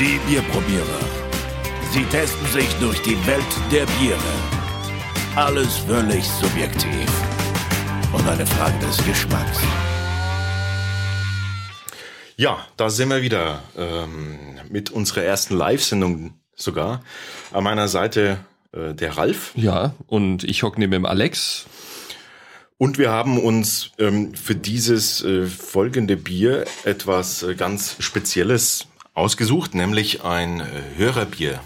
Die Bierprobierer. Sie testen sich durch die Welt der Biere. Alles völlig subjektiv. Und eine Frage des Geschmacks. Ja, da sind wir wieder ähm, mit unserer ersten Live-Sendung sogar. An meiner Seite äh, der Ralf. Ja, und ich hocke neben dem Alex. Und wir haben uns ähm, für dieses äh, folgende Bier etwas äh, ganz Spezielles ausgesucht, nämlich ein äh, Hörerbier.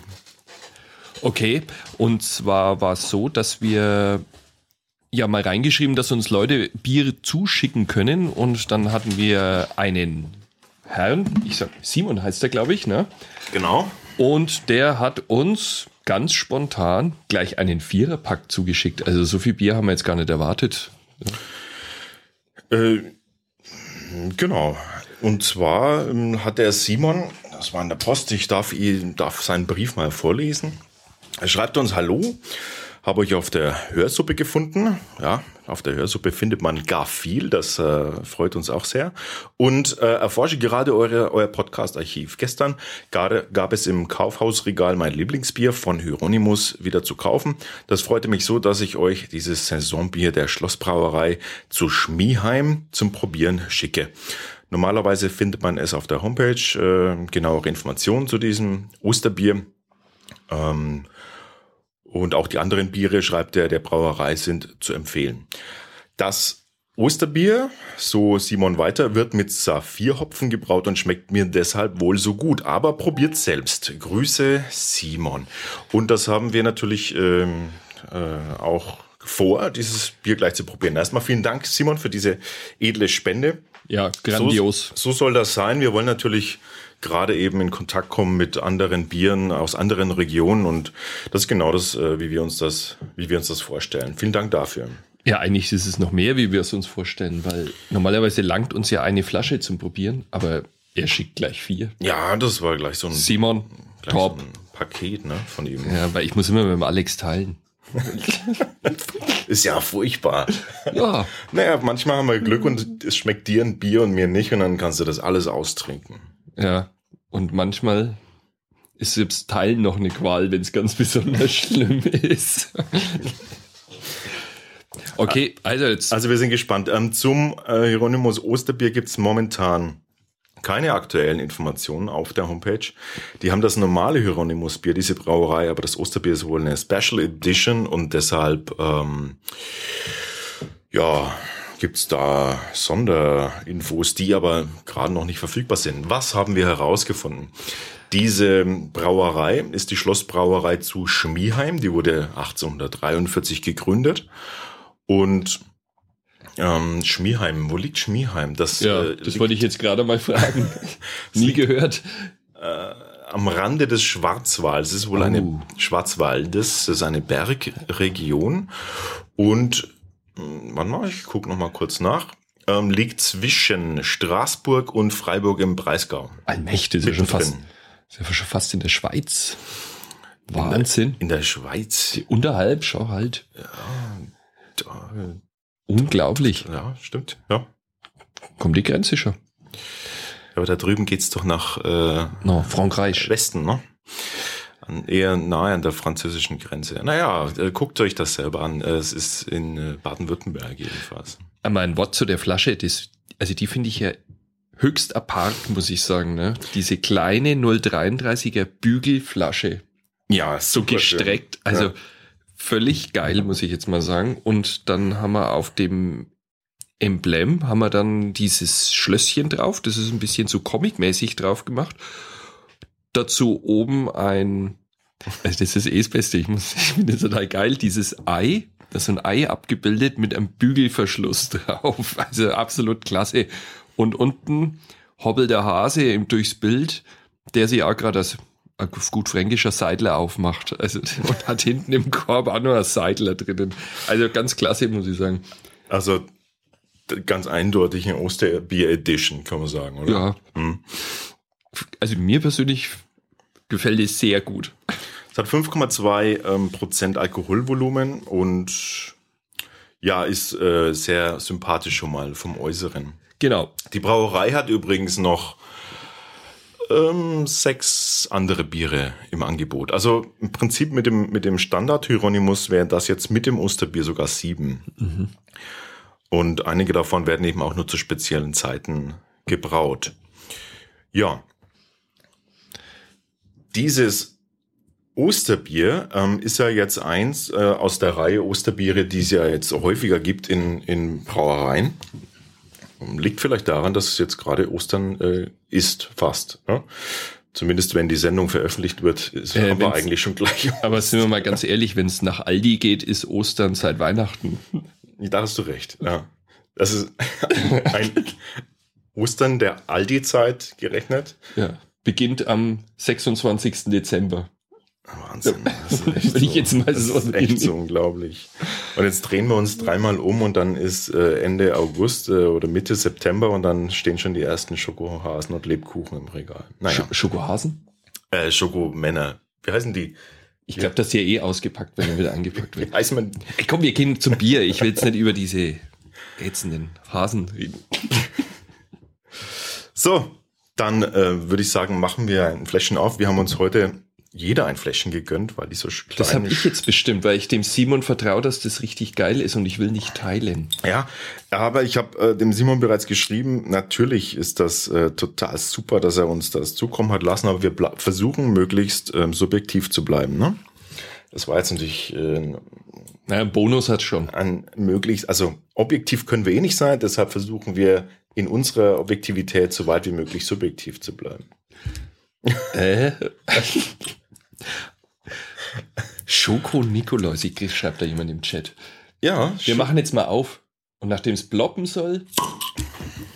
Okay, und zwar war es so, dass wir ja mal reingeschrieben, dass uns Leute Bier zuschicken können und dann hatten wir einen Herrn, ich sag Simon heißt der, glaube ich, ne? Genau. Und der hat uns ganz spontan gleich einen Viererpack zugeschickt. Also so viel Bier haben wir jetzt gar nicht erwartet. Äh, genau. Und zwar ähm, hat der Simon, das war in der Post, ich darf, ihn, darf seinen Brief mal vorlesen. Er schreibt uns Hallo, habe euch auf der Hörsuppe gefunden. Ja, auf der Hörsuppe findet man gar viel, das äh, freut uns auch sehr. Und äh, erforsche gerade eure, euer Podcast-Archiv. Gestern gab, gab es im Kaufhausregal mein Lieblingsbier von Hieronymus wieder zu kaufen. Das freute mich so, dass ich euch dieses Saisonbier der Schlossbrauerei zu Schmieheim zum Probieren schicke. Normalerweise findet man es auf der Homepage, äh, genauere Informationen zu diesem Osterbier. Ähm, und auch die anderen Biere, schreibt er, der Brauerei sind zu empfehlen. Das Osterbier, so Simon weiter, wird mit Saphirhopfen gebraut und schmeckt mir deshalb wohl so gut. Aber probiert selbst. Grüße, Simon. Und das haben wir natürlich ähm, äh, auch vor, dieses Bier gleich zu probieren. Erstmal vielen Dank, Simon, für diese edle Spende. Ja, grandios. So, so soll das sein. Wir wollen natürlich gerade eben in Kontakt kommen mit anderen Bieren aus anderen Regionen und das ist genau das, äh, wie wir uns das, wie wir uns das vorstellen. Vielen Dank dafür. Ja, eigentlich ist es noch mehr, wie wir es uns vorstellen, weil normalerweise langt uns ja eine Flasche zum Probieren, aber er schickt gleich vier. Ja, das war gleich so ein, Simon, top. So ein Paket ne, von ihm. Ja, weil ich muss immer mit dem Alex teilen. ist ja furchtbar. Ja. Naja, manchmal haben wir Glück und es schmeckt dir ein Bier und mir nicht und dann kannst du das alles austrinken. Ja. Und manchmal ist selbst Teilen noch eine Qual, wenn es ganz besonders schlimm ist. okay, also jetzt. Also wir sind gespannt. Ähm, zum äh, Hieronymus Osterbier gibt's momentan keine aktuellen Informationen auf der Homepage. Die haben das normale Hieronymus Bier, diese Brauerei, aber das Osterbier ist wohl eine Special Edition und deshalb ähm, ja gibt's da Sonderinfos, die aber gerade noch nicht verfügbar sind. Was haben wir herausgefunden? Diese Brauerei ist die Schlossbrauerei zu Schmieheim. Die wurde 1843 gegründet. Und ähm, Schmieheim, wo liegt Schmieheim? Das, ja, äh, das wollte ich jetzt gerade mal fragen. Nie gehört. Äh, am Rande des Schwarzwalds. Es ist wohl oh. eine Schwarzwaldes, das ist eine Bergregion. Und wann mal, ich gucke noch mal kurz nach. Ähm, liegt zwischen Straßburg und Freiburg im Breisgau. Allmächtig, ist ja schon fast, ist ja schon fast in der Schweiz. Wahnsinn. In der, in der Schweiz. Die unterhalb, schau halt. Ja, da, Unglaublich. Ja, stimmt. Ja. Kommt die Grenze schon. Aber da drüben geht's doch nach äh, no, Frankreich. Westen, ne? eher nahe an der französischen Grenze. Naja, äh, guckt euch das selber an. Äh, es ist in äh, Baden-Württemberg jedenfalls. Aber ein Wort zu der Flasche, das, also die finde ich ja höchst apart, muss ich sagen. Ne? Diese kleine 033er Bügelflasche. Ja, so gestreckt. Also ja. Völlig geil, muss ich jetzt mal sagen. Und dann haben wir auf dem Emblem haben wir dann dieses Schlösschen drauf. Das ist ein bisschen so comic-mäßig drauf gemacht dazu oben ein, also das ist eh das Beste, ich, muss, ich finde das total geil, dieses Ei, das ist ein Ei abgebildet mit einem Bügelverschluss drauf. Also absolut klasse. Und unten hobbelt der Hase durchs Bild, der sich auch gerade als auf gut fränkischer Seidler aufmacht. Also, und hat hinten im Korb auch noch ein Seidler drinnen. Also ganz klasse, muss ich sagen. Also ganz eindeutig eine Osterbier Edition, kann man sagen, oder? Ja. Hm. Also mir persönlich gefällt es sehr gut. Es hat 5,2 ähm, Prozent Alkoholvolumen und ja, ist äh, sehr sympathisch schon mal vom Äußeren. Genau. Die Brauerei hat übrigens noch ähm, sechs andere Biere im Angebot. Also im Prinzip mit dem, mit dem Standard Hieronymus wären das jetzt mit dem Osterbier sogar sieben. Mhm. Und einige davon werden eben auch nur zu speziellen Zeiten gebraut. Ja. Dieses Osterbier ähm, ist ja jetzt eins äh, aus der Reihe Osterbiere, die es ja jetzt häufiger gibt in, in Brauereien. Liegt vielleicht daran, dass es jetzt gerade Ostern äh, ist, fast. Ne? Zumindest wenn die Sendung veröffentlicht wird, ist Äh, aber eigentlich schon gleich. Aber sind wir mal ganz ehrlich, wenn es nach Aldi geht, ist Ostern seit Weihnachten. Da hast du recht. Ja. Das ist ein Ostern der Aldi-Zeit gerechnet. Ja. Beginnt am 26. Dezember. Wahnsinn. Das ist echt, Wenn ich jetzt mal das so ist echt so unglaublich. Und jetzt drehen wir uns dreimal um und dann ist äh, Ende August äh, oder Mitte September und dann stehen schon die ersten Schokohasen und Lebkuchen im Regal. Naja, Sch Schokohasen? äh, Schokomänner. Wie heißen die? Ich glaube, das ist ja eh ausgepackt, wenn er wieder eingepackt Wie wird. heißt man? Ey, komm, wir gehen zum Bier. Ich will jetzt nicht über diese ätzenden Hasen reden. So, dann äh, würde ich sagen, machen wir ein Fläschchen auf. Wir haben uns heute jeder ein Fläschchen gegönnt, weil die so klein Das habe ich jetzt bestimmt, weil ich dem Simon vertraue, dass das richtig geil ist und ich will nicht teilen. Ja, aber ich habe äh, dem Simon bereits geschrieben, natürlich ist das äh, total super, dass er uns das zukommen hat lassen, aber wir versuchen möglichst ähm, subjektiv zu bleiben. Ne? Das war jetzt natürlich äh, Naja, Bonus hat schon. ein möglichst, also objektiv können wir eh nicht sein, deshalb versuchen wir in unserer Objektivität so weit wie möglich subjektiv zu bleiben. Äh? Schoko Nikolaus, ich schreibt da jemand im Chat. Ja, Wir machen jetzt mal auf. Und nachdem es ploppen soll,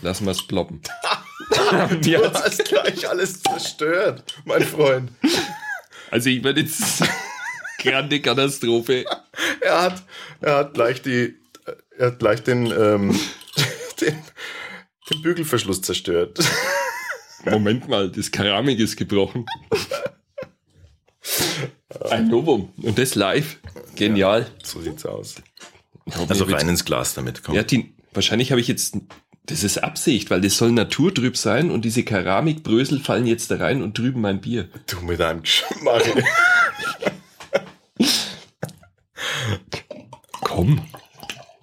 lassen wir es ploppen. du hast gleich alles zerstört, mein Freund. Also ich werde jetzt grande Katastrophe. Er hat, er hat gleich die, er hat gleich den, ähm, den, den Bügelverschluss zerstört. Moment mal, das Keramik ist gebrochen. Ein Novum. Und das live. Genial. So sieht's aus. Ja, Also rein ins Glas damit kommen. Ja, die, wahrscheinlich habe ich jetzt. Das ist Absicht, weil das soll naturtrüb sein und diese Keramikbrösel fallen jetzt da rein und trüben mein Bier. Du mit deinem Geschmack. Komm.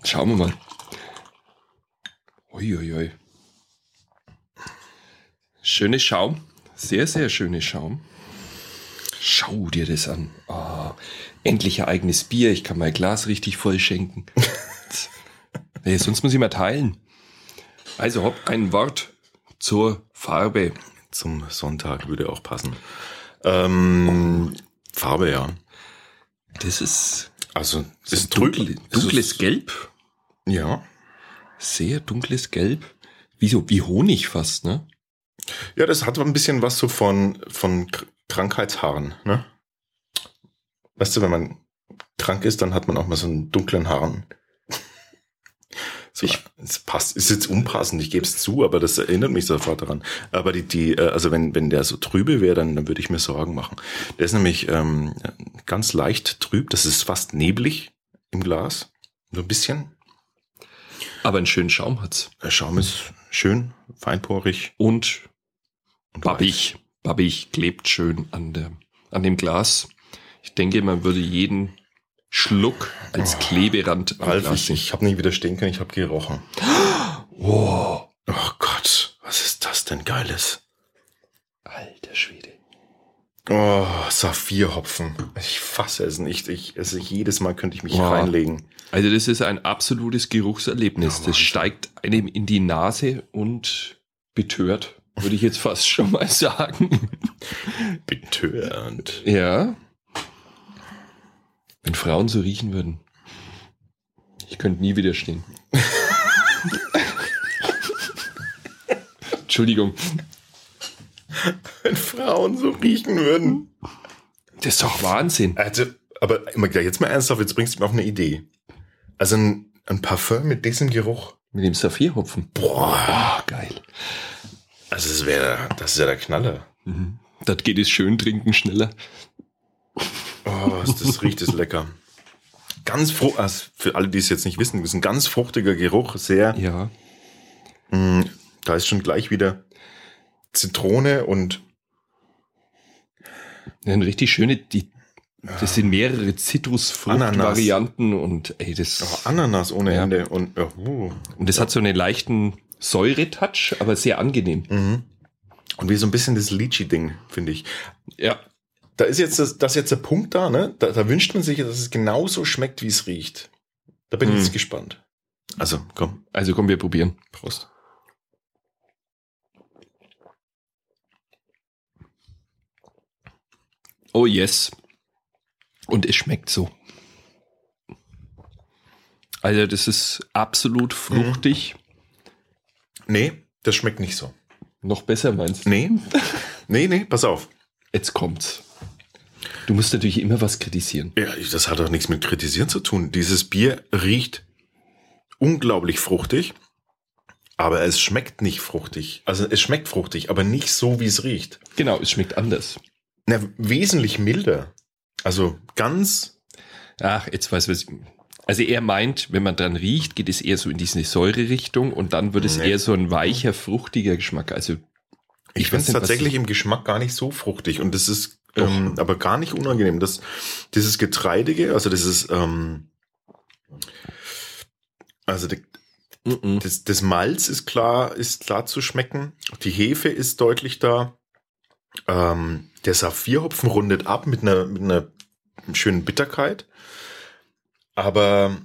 Schauen wir mal. Uiuiui. Schöne Schaum. Sehr, sehr schöne Schaum. Schau dir das an. Ah, endlich ein eigenes Bier. Ich kann mein Glas richtig voll schenken. nee, sonst muss ich mal teilen. Also, hopp, ein Wort zur Farbe. Zum Sonntag würde auch passen. Ähm, Farbe, ja. Das ist Also, so ist Es dunkles ist- Gelb. Ja. Sehr dunkles Gelb. Wie so, wie Honig fast, ne? Ja, das hat ein bisschen was so von, von Krankheitshaaren, ne? Weißt du, wenn man krank ist, dann hat man auch mal so einen dunklen Haaren. So, Ich- es passt, ist jetzt unpassend, ich gebe es zu, aber das erinnert mich sofort daran. Aber die, die, äh, also wenn, wenn der so trübe wäre, dann, dann würde ich mir Sorgen machen. Der ist nämlich ähm, ganz leicht trüb, das ist fast neblig im Glas. So ein bisschen. Aber einen schönen Schaum hat's. Der Schaum ist schön, feinporig Und und babbig. Babbig klebt schön an, der, an dem Glas. Ich denke, man würde jeden Schluck als Oh, Kleberand am Glas ich, ich habe nicht widerstehen können, ich habe gerochen. Oh, Oh Gott, was ist das denn Geiles? alter Schwede. Oh, Saphirhopfen. Ich fasse es nicht. Ich esse jedes Mal könnte ich mich Wow. reinlegen. Also das ist ein absolutes Geruchserlebnis. Ja, das steigt einem in die Nase und betört, würde ich jetzt fast schon mal sagen. Betörend. Ja. Wenn Frauen so riechen würden. Ich könnte nie widerstehen. Entschuldigung. Wenn Frauen so riechen würden. Das ist doch Wahnsinn. Also, aber jetzt mal ernsthaft, jetzt bringst du mir auf eine Idee. Also ein, ein Parfum mit diesem Geruch. Mit dem Saphirhopfen. Boah. Ah, geil. Also das wäre, das ist ja der Knaller. Mhm. Das geht es schön trinken schneller. Oh, das riecht, ist lecker. Ganz fruchtig, also für alle, die es jetzt nicht wissen, ist ein ganz fruchtiger Geruch, sehr Ja. Mm, Da ist schon gleich wieder Zitrone und Ja, Eine richtig schöne, die, das sind mehrere Zitrusfrucht-Varianten und ey, das, Oh, Ananas ohne Ja. Ende. Und, oh, uh. und das hat so einen leichten Säuretouch, aber sehr angenehm. mhm. und wie so ein bisschen das Lychee-Ding, finde ich. Ja. Da ist jetzt das, das ist jetzt der Punkt da, ne? Da, da wünscht man sich, dass es genauso schmeckt, wie es riecht. Da bin ich Mhm. jetzt gespannt. Also, komm, Also komm, wir probieren. Prost. Oh yes. Und es schmeckt so. Also das ist absolut fruchtig. Nee, das schmeckt nicht so. Noch besser meinst du? Nee, nee, nee, pass auf. Jetzt kommt's. Du musst natürlich immer was kritisieren. Ja, das hat doch nichts mit Kritisieren zu tun. Dieses Bier riecht unglaublich fruchtig, aber es schmeckt nicht fruchtig. Also es schmeckt fruchtig, aber nicht so, wie es riecht. Genau, es schmeckt anders. Na, wesentlich milder. Also ganz, Ach, jetzt weiß ich. Also er meint, wenn man dran riecht, geht es eher so in diese Säure-Richtung und dann wird es Nee. eher so ein weicher, fruchtiger Geschmack. Also ich, Ich finde es was- tatsächlich im Geschmack gar nicht so fruchtig und das ist ähm, aber gar nicht unangenehm. Das, dieses Getreidige, also dieses, ähm, also die, mm, Das, das Malz ist klar, ist klar zu schmecken. Die Hefe ist deutlich da. Ähm, der Saphirhopfen rundet ab mit einer, mit einer schönen Bitterkeit. Aber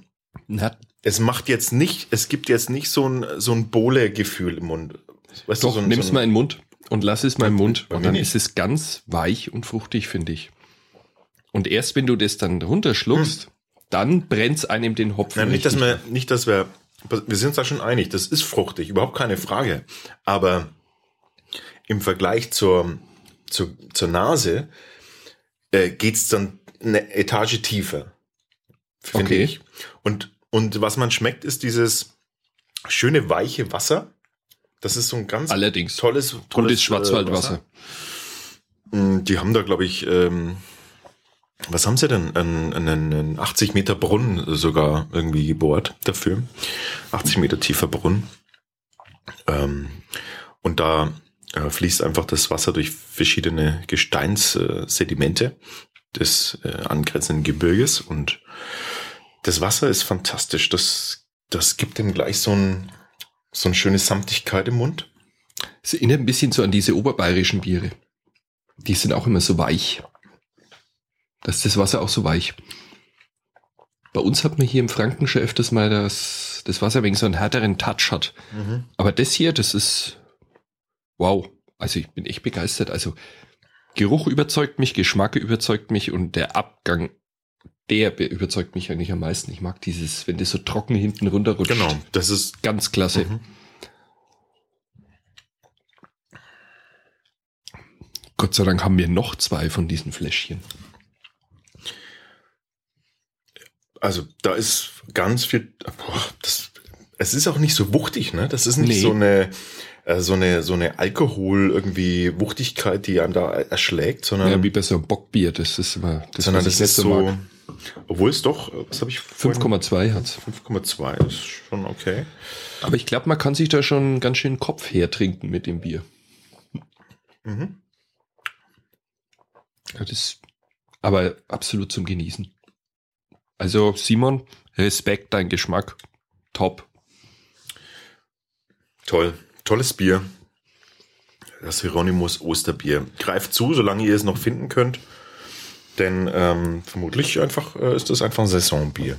na, es macht jetzt nicht, es gibt jetzt nicht so ein, so ein Bowle-Gefühl im Mund. Weißt doch, so ein, nimm's so mal in den Mund und lass es mal im Mund. Und dann nicht. ist es ganz weich und fruchtig, finde ich. Und erst wenn du das dann runterschluckst, dann brennt's einem den Hopfen. Nein, nicht, dass wir, nicht, dass wir, wir sind uns da schon einig, das ist fruchtig, überhaupt keine Frage. Aber im Vergleich zur, zur, zur Nase äh, geht's dann eine Etage tiefer, finde Okay. ich. Und, und was man schmeckt, ist dieses schöne weiche Wasser. Das ist so ein ganz Allerdings. tolles, tolles Gutes äh, Schwarzwaldwasser. Mm, Die haben da, glaube ich, ähm, was haben sie denn? Einen, einen, einen 80 Meter Brunnen sogar irgendwie gebohrt dafür. 80 Meter tiefer Brunnen. Ähm, und da äh, fließt einfach das Wasser durch verschiedene Gesteinssedimente des äh, angrenzenden Gebirges und das Wasser ist fantastisch. Das, das gibt dem gleich so ein, so eine schöne Samtigkeit im Mund. Es erinnert ein bisschen so an diese oberbayerischen Biere. Die sind auch immer so weich. Da ist das Wasser auch so weich. Bei uns hat man hier im Franken schon öfters mal das, das Wasser wegen so einen härteren Touch hat. Aber das hier, das ist wow. Also ich bin echt begeistert. Also Geruch überzeugt mich, Geschmack überzeugt mich und der Abgang, der be- überzeugt mich eigentlich am meisten. Ich mag dieses, wenn das so trocken hinten runterrutscht. Genau, das ist Ganz klasse. Mhm. Gott sei Dank haben wir noch zwei von diesen Fläschchen. Also da ist ganz viel. Boah, das, es ist auch nicht so wuchtig, ne? Das ist nicht Nee. so eine äh, so eine so eine Alkohol irgendwie Wuchtigkeit, die einem da erschlägt, sondern ja, wie bei so einem Bockbier, das ist immer, das, sondern das ist so. mag. Obwohl es doch, äh, was habe ich? vorhin- 5,2 hat's. 5,2 ist schon okay. Aber ich glaube, man kann sich da schon ganz schön Kopf hertrinken mit dem Bier. Mhm. Das ist aber absolut zum Genießen. Also Simon, Respekt, dein Geschmack, top. Toll, tolles Bier. Das Hieronymus Osterbier. Greift zu, solange ihr es noch finden könnt. Denn ähm, vermutlich einfach äh, ist das einfach ein Saisonbier.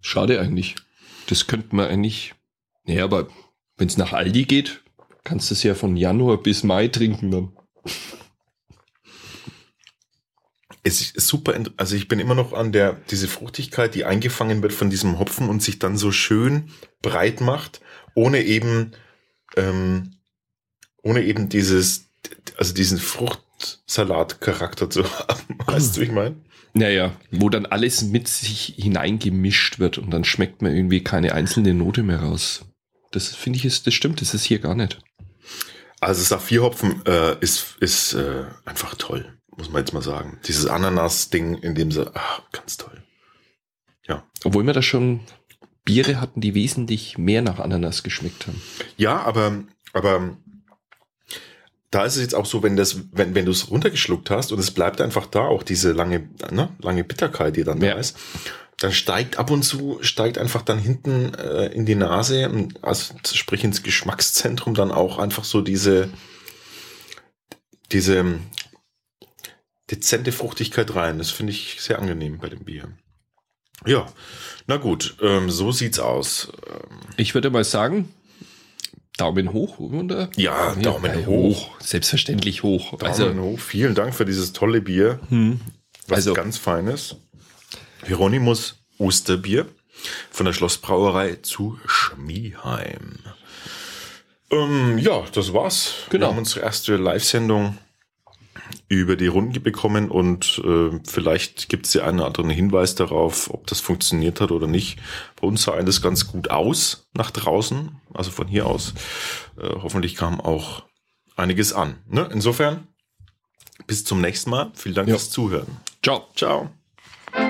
Schade eigentlich. Das könnte man eigentlich. Naja, aber wenn es nach Aldi geht, kannst du es ja von Januar bis Mai trinken dann. Es ist super, also ich bin immer noch an der, diese Fruchtigkeit, die eingefangen wird von diesem Hopfen und sich dann so schön breit macht, ohne eben, ähm, ohne eben dieses, also diesen Fruchtsalat-Charakter zu haben. Weißt du, wie ich meine? Naja, wo dann alles mit sich hineingemischt wird und dann schmeckt man irgendwie keine einzelne Note mehr raus. Das finde ich ist, das stimmt, das ist hier gar nicht. Also Saphirhopfen äh, ist, ist äh, einfach toll, muss man jetzt mal sagen. Dieses Ananas-Ding, in dem sie, ach, ganz toll. Obwohl wir da schon Biere hatten, die wesentlich mehr nach Ananas geschmeckt haben. Ja, aber, aber da ist es jetzt auch so, wenn das, wenn, wenn du es runtergeschluckt hast und es bleibt einfach da, auch diese lange, ne, lange Bitterkeit, die dann Ja. da ist, dann steigt ab und zu, steigt einfach dann hinten äh, in die Nase, also sprich ins Geschmackszentrum dann auch einfach so diese, diese ähm, dezente Fruchtigkeit rein. Das finde ich sehr angenehm bei dem Bier. Ja, na gut, ähm, so sieht's aus. Ich würde mal sagen, Daumen hoch, oder? Ja, Daumen äh, hoch. Selbstverständlich hoch. Daumen also, hoch. Vielen Dank für dieses tolle Bier. Was Also- ganz Feines. Hieronymus Osterbier von der Schlossbrauerei zu Schmieheim. Ähm, ja, das war's. Genau. Wir haben unsere erste Live-Sendung über die Runde bekommen und äh, vielleicht gibt es ja einen oder anderen Hinweis darauf, ob das funktioniert hat oder nicht. Bei uns sah alles ganz gut aus nach draußen, also von hier aus. Äh, hoffentlich kam auch einiges an. Ne? Insofern, bis zum nächsten Mal. Vielen Dank Ja. fürs Zuhören. ciao. Ciao.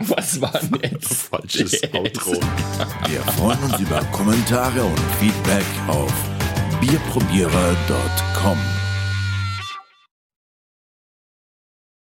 Was war denn jetzt? Falsches Outro. Wir freuen uns über Kommentare und Feedback auf bierprobierer.com.